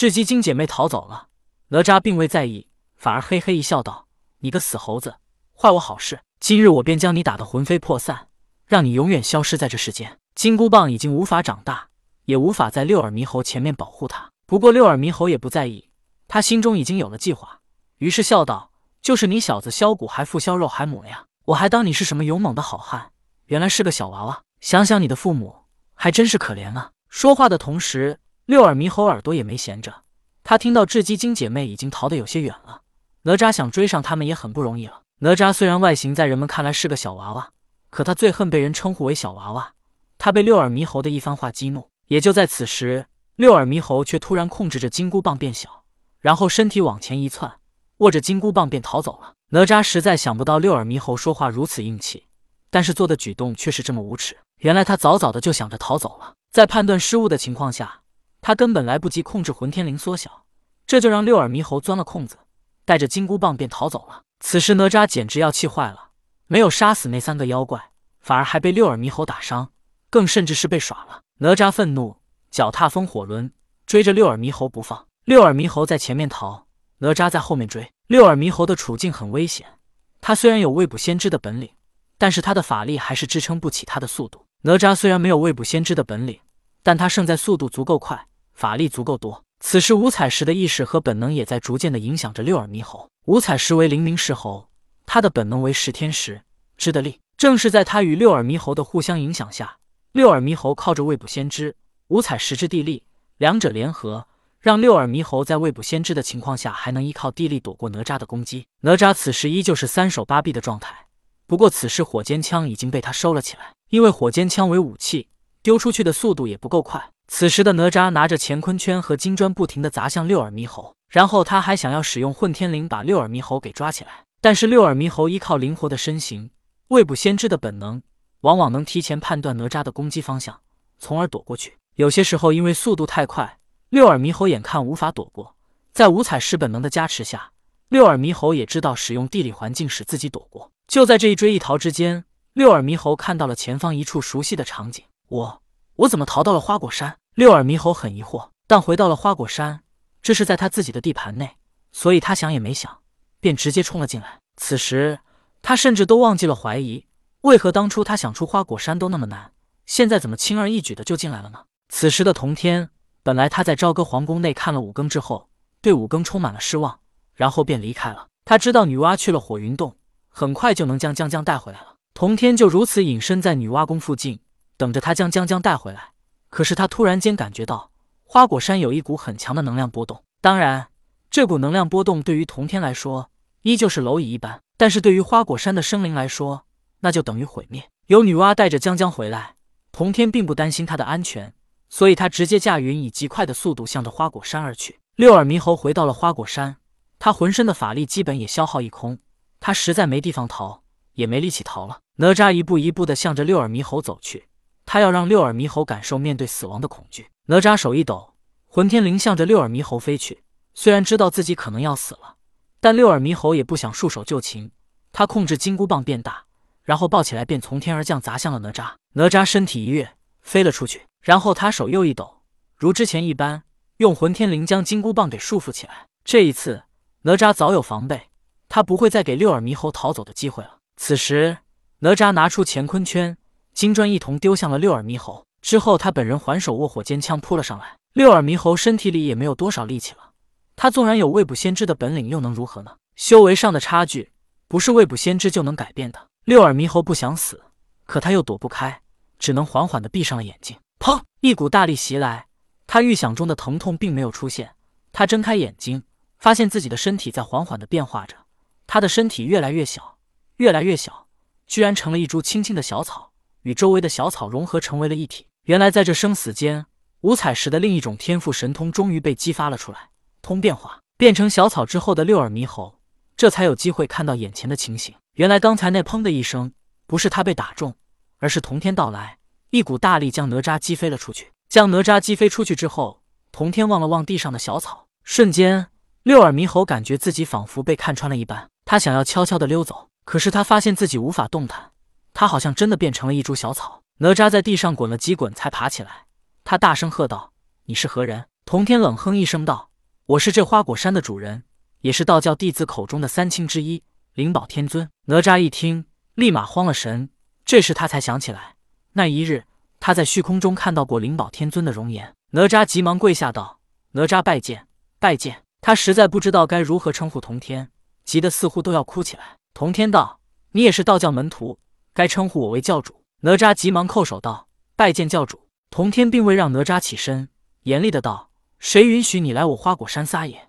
雉鸡精姐妹逃走了，哪吒并未在意，反而嘿嘿一笑道：“你个死猴子，坏我好事！今日我便将你打得魂飞魄散，让你永远消失在这世间。”金箍棒已经无法长大，也无法在六耳猕猴前面保护他。不过六耳猕猴也不在意，他心中已经有了计划，于是笑道：“就是你小子削骨还复削肉还母呀！我还当你是什么勇猛的好汉，原来是个小娃娃。想想你的父母，还真是可怜啊！”说话的同时。六耳猕猴耳朵也没闲着，他听到雉鸡精姐妹已经逃得有些远了，哪吒想追上他们也很不容易了。哪吒虽然外形在人们看来是个小娃娃，可他最恨被人称呼为小娃娃。他被六耳猕猴的一番话激怒，也就在此时，六耳猕猴却突然控制着金箍棒变小，然后身体往前一窜，握着金箍棒便逃走了。哪吒实在想不到六耳猕猴说话如此硬气，但是做的举动却是这么无耻。原来他早早的就想着逃走了，在判断失误的情况下。他根本来不及控制混天绫缩小，这就让六耳猕猴钻了空子，带着金箍棒便逃走了。此时哪吒简直要气坏了，没有杀死那三个妖怪，反而还被六耳猕猴打伤，更甚至是被耍了。哪吒愤怒，脚踏风火轮，追着六耳猕猴不放。六耳猕猴在前面逃，哪吒在后面追。六耳猕猴的处境很危险，他虽然有未卜先知的本领，但是他的法力还是支撑不起他的速度。哪吒虽然没有未卜先知的本领，但他胜在速度足够快。法力足够多，此时五彩石的意识和本能也在逐渐的影响着六耳猕猴。五彩石为灵明石猴，他的本能为噬天石知的力。正是在他与六耳猕猴的互相影响下，六耳猕猴靠着未卜先知、五彩石之地力，两者联合，让六耳猕猴在未卜先知的情况下，还能依靠地力躲过哪吒的攻击。哪吒此时依旧是三手八臂的状态，不过此时火尖枪已经被他收了起来，因为火尖枪为武器，丢出去的速度也不够快。此时的哪吒拿着乾坤圈和金砖，不停地砸向六耳猕猴，然后他还想要使用混天绫把六耳猕猴给抓起来。但是六耳猕猴依靠灵活的身形、未卜先知的本能，往往能提前判断哪吒的攻击方向，从而躲过去。有些时候因为速度太快，六耳猕猴眼看无法躲过，在五彩石本能的加持下，六耳猕猴也知道使用地理环境使自己躲过。就在这一追一逃之间，六耳猕猴看到了前方一处熟悉的场景，我。我怎么逃到了花果山？六耳猕猴很疑惑，但回到了花果山，这是在他自己的地盘内，所以他想也没想，便直接冲了进来。此时他甚至都忘记了怀疑，为何当初他想出花果山都那么难，现在怎么轻而易举的就进来了呢？此时的童天，本来他在朝歌皇宫内看了五更之后，对五更充满了失望，然后便离开了。他知道女娲去了火云洞，很快就能将江江带回来了。童天就如此隐身在女娲宫附近。等着他将江江带回来，可是他突然间感觉到花果山有一股很强的能量波动。当然，这股能量波动对于童天来说依旧是蝼蚁一般，但是对于花果山的生灵来说，那就等于毁灭。有女娲带着江江回来，童天并不担心他的安全，所以他直接驾云以极快的速度向着花果山而去。六耳猕猴回到了花果山，他浑身的法力基本也消耗一空，他实在没地方逃，也没力气逃了。哪吒一步一步的向着六耳猕猴走去。他要让六耳猕猴感受面对死亡的恐惧。哪吒手一抖，混天绫向着六耳猕猴飞去。虽然知道自己可能要死了，但六耳猕猴也不想束手就擒。他控制金箍棒变大，然后抱起来便从天而降，砸向了哪吒。哪吒身体一跃，飞了出去。然后他手又一抖，如之前一般，用混天绫将金箍棒给束缚起来。这一次，哪吒早有防备，他不会再给六耳猕猴逃走的机会了。此时，哪吒拿出乾坤圈。金砖一同丢向了六耳猕猴，之后他本人还手握火尖枪扑了上来。六耳猕猴身体里也没有多少力气了，他纵然有未卜先知的本领，又能如何呢？修为上的差距不是未卜先知就能改变的。六耳猕猴不想死，可他又躲不开，只能缓缓的闭上了眼睛。砰！一股大力袭来，他预想中的疼痛并没有出现。他睁开眼睛，发现自己的身体在缓缓的变化着，他的身体越来越小，越来越小，居然成了一株青青的小草。与周围的小草融合成为了一体。原来在这生死间，五彩石的另一种天赋神通终于被激发了出来。通变化，变成小草之后的六耳猕猴，这才有机会看到眼前的情形。原来刚才那砰的一声，不是他被打中，而是童天到来，一股大力将哪吒击飞了出去。将哪吒击飞出去之后，童天望了望地上的小草，瞬间，六耳猕猴感觉自己仿佛被看穿了一般。他想要悄悄的溜走，可是他发现自己无法动弹。他好像真的变成了一株小草。哪吒在地上滚了几滚，才爬起来。他大声喝道：“你是何人？”童天冷哼一声道：“我是这花果山的主人，也是道教弟子口中的三清之一，灵宝天尊。”哪吒一听，立马慌了神。这时他才想起来，那一日他在虚空中看到过灵宝天尊的容颜。哪吒急忙跪下道：“哪吒拜见，拜见！”他实在不知道该如何称呼童天，急得似乎都要哭起来。童天道：“你也是道教门徒，该称呼我为教主。”哪吒急忙叩首道：“拜见教主。”童天并未让哪吒起身，严厉的道：“谁允许你来我花果山撒野？”